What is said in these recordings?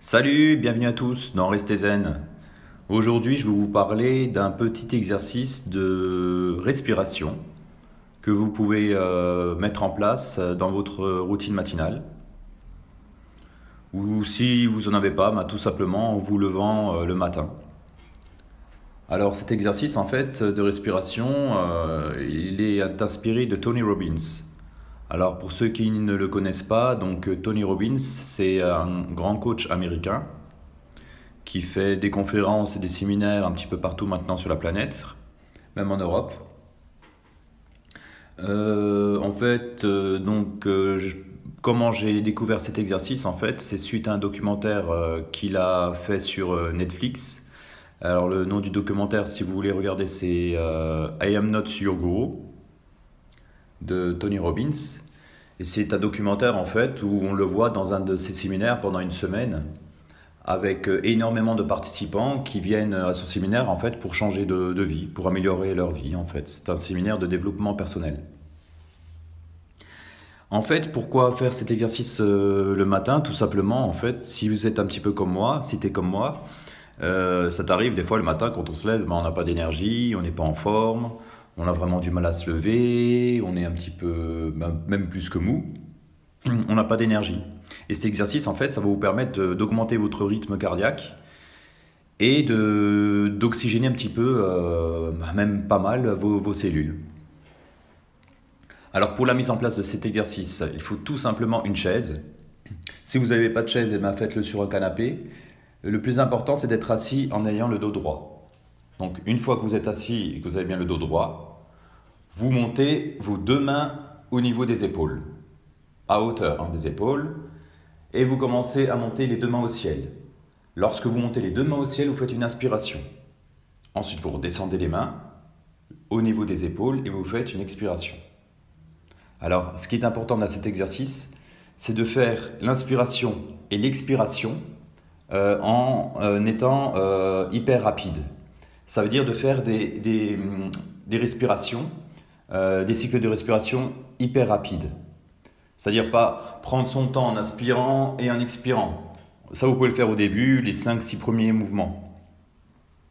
Salut, bienvenue à tous dans Restez Zen. Aujourd'hui, je vais vous parler d'un petit exercice de respiration que vous pouvez euh, mettre en place dans votre routine matinale. Ou si vous n'en avez pas, bah, tout simplement en vous levant euh, le matin. Alors cet exercice en fait de respiration, euh, il est inspiré de Tony Robbins. Alors pour ceux qui ne le connaissent pas, donc Tony Robbins, c'est un grand coach américain qui fait des conférences et des séminaires un petit peu partout maintenant sur la planète, même en Europe. Euh, en fait, euh, donc, euh, comment j'ai découvert cet exercice En fait, c'est suite à un documentaire qu'il a fait sur Netflix. Alors, le nom du documentaire, si vous voulez regarder, c'est I Am Not Your Guru de Tony Robbins. Et c'est un documentaire en fait où on le voit dans un de ses séminaires pendant une semaine avec euh, énormément de participants qui viennent à ce séminaire en fait pour changer de, vie, pour améliorer leur vie en fait. C'est un séminaire de développement personnel. En fait, pourquoi faire cet exercice euh, le matin? Tout simplement, en fait, si vous êtes un petit peu comme moi, si tu es comme moi, euh, ça t'arrive des fois le matin quand on se lève, ben, on n'a pas d'énergie, on n'est pas en forme, on a vraiment du mal à se lever, on est un petit peu, ben, même plus que mou, on n'a pas d'énergie. Et cet exercice, en fait, ça va vous permettre d'augmenter votre rythme cardiaque et d'oxygéner un petit peu, euh, bah, même pas mal, vos, vos, cellules. Alors pour la mise en place de cet exercice, il faut tout simplement une chaise. Si vous n'avez pas de chaise, eh ben, faites-le sur un canapé. Le plus important, c'est d'être assis en ayant le dos droit. Donc une fois que vous êtes assis et que vous avez bien le dos droit, vous montez vos deux mains au niveau des épaules, à hauteur hein, des épaules et vous commencez à monter les deux mains au ciel. Lorsque vous montez les deux mains au ciel, vous faites une inspiration. Ensuite, vous redescendez les mains au niveau des épaules et vous faites une expiration. Alors, ce qui est important dans cet exercice, c'est de faire l'inspiration et l'expiration euh, en euh, étant euh, hyper rapide. Ça veut dire de faire des, des, des respirations, des cycles de respiration hyper rapides. C'est-à-dire pas prendre son temps en inspirant et en expirant. Ça, vous pouvez le faire au début, les 5-6 premiers mouvements.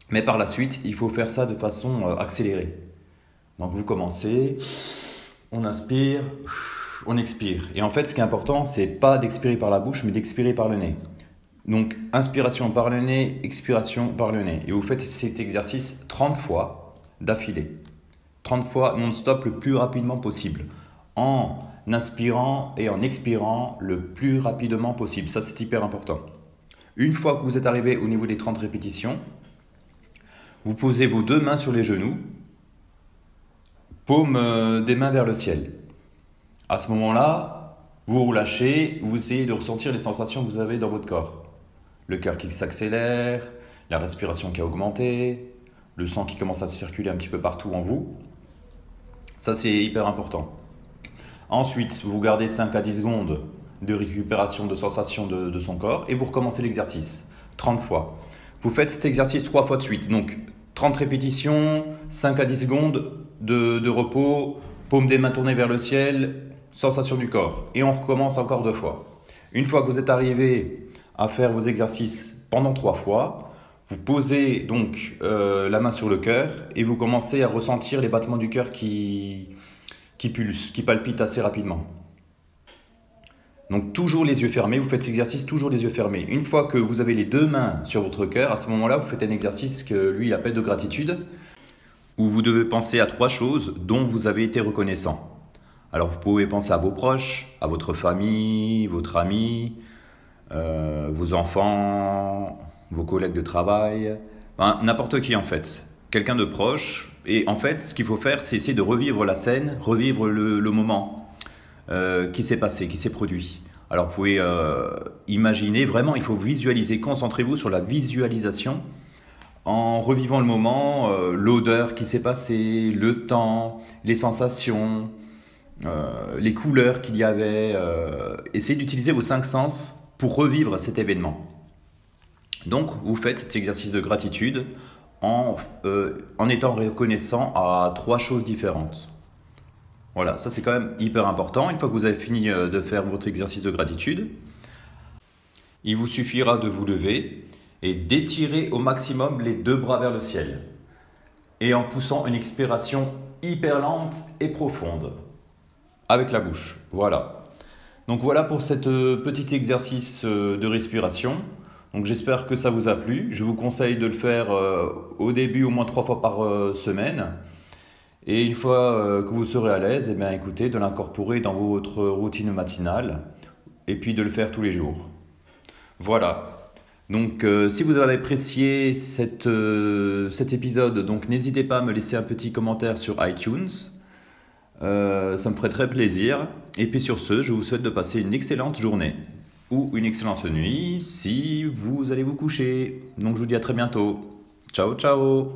Mais par la suite, il faut faire ça de façon euh, accélérée. Donc vous commencez, on inspire, on expire. Et en fait, ce qui est important, c'est pas d'expirer par la bouche, mais d'expirer par le nez. Donc inspiration par le nez, expiration par le nez. Et vous faites cet exercice 30 fois d'affilée. 30 fois non-stop le plus rapidement possible. En inspirant et en expirant le plus rapidement possible. Ça, c'est hyper important. Une fois que vous êtes arrivé au niveau des 30 répétitions, vous posez vos deux mains sur les genoux, paume euh, des mains vers le ciel. À ce moment-là, vous relâchez, vous essayez de ressentir les sensations que vous avez dans votre corps. Le cœur qui s'accélère, la respiration qui a augmenté, le sang qui commence à circuler un petit peu partout en vous. Ça, c'est hyper important. Ensuite, vous gardez 5 à 10 secondes de récupération de sensation de, son corps et vous recommencez l'exercice 30 fois. Vous faites cet exercice 3 fois de suite. Donc 30 répétitions, 5 à 10 secondes de, repos, paume des mains tournées vers le ciel, sensation du corps. Et on recommence encore deux fois. Une fois que vous êtes arrivé à faire vos exercices pendant trois fois, vous posez donc euh, la main sur le cœur et vous commencez à ressentir les battements du cœur qui, qui pulse, qui palpite assez rapidement. Donc toujours les yeux fermés, vous faites cet exercice toujours les yeux fermés. Une fois que vous avez les deux mains sur votre cœur, à ce moment-là, vous faites un exercice que lui appelle de gratitude, où vous devez penser à trois choses dont vous avez été reconnaissant. Alors vous pouvez penser à vos proches, à votre famille, votre ami, euh, vos enfants, vos collègues de travail, n'importe qui en fait quelqu'un de proche. Et en fait, ce qu'il faut faire, c'est essayer de revivre la scène, revivre le, moment euh, qui s'est passé, qui s'est produit. Alors vous pouvez euh, imaginer, vraiment, il faut visualiser, concentrez-vous sur la visualisation en revivant le moment, l'odeur qui s'est passée, le temps, les sensations, les couleurs qu'il y avait. essayez d'utiliser vos cinq sens pour revivre cet événement. Donc vous faites cet exercice de gratitude euh, en, étant reconnaissant à trois choses différentes. Voilà, ça c'est quand même hyper important. Une fois que vous avez fini euh, de faire votre exercice de gratitude, il vous suffira de vous lever et d'étirer au maximum les deux bras vers le ciel. Et en poussant une expiration hyper lente et profonde. Avec la bouche. Voilà. Donc voilà pour cet euh, petit exercice euh, de respiration. J'espère que ça vous a plu. Je vous conseille de le faire euh, au début au moins trois fois par semaine. Et une fois que vous serez à l'aise, eh écoutez, de l'incorporer dans votre routine matinale et puis de le faire tous les jours. Voilà. Donc si vous avez apprécié cette, cet épisode, n'hésitez pas à me laisser un petit commentaire sur iTunes. Euh, ça me ferait très plaisir. Et puis sur ce, je vous souhaite de passer une excellente journée ou une excellente nuit si vous allez vous coucher. Donc je vous dis à très bientôt. Ciao ciao